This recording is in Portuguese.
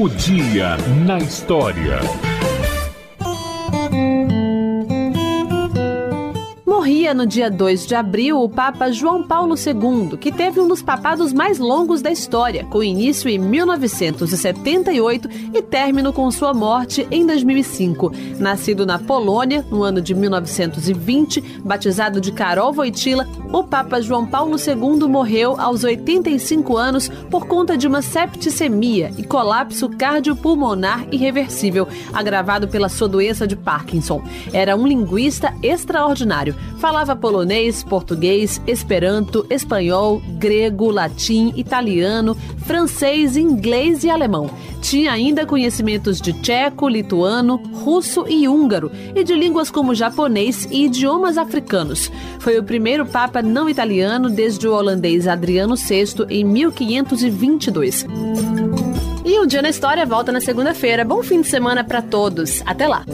O dia na história. Morria no dia 2 de abril o Papa João Paulo II, que teve um dos papados mais longos da história, com início em 1978 e término com sua morte em 2005. Nascido na Polônia, no ano de 1920, batizado de Karol Wojtyla, o Papa João Paulo II morreu aos 85 anos por conta de uma septicemia e colapso cardiopulmonar irreversível, agravado pela sua doença de Parkinson. Era um linguista extraordinário Falava polonês, português, esperanto, espanhol, grego, latim, italiano, francês, inglês e alemão. Tinha ainda conhecimentos de tcheco, lituano, russo e húngaro, e de línguas como japonês e idiomas africanos. Foi o primeiro papa não italiano desde o holandês Adriano VI em 1522. E o Dia na História volta na segunda-feira. Bom fim de semana para todos. Até lá!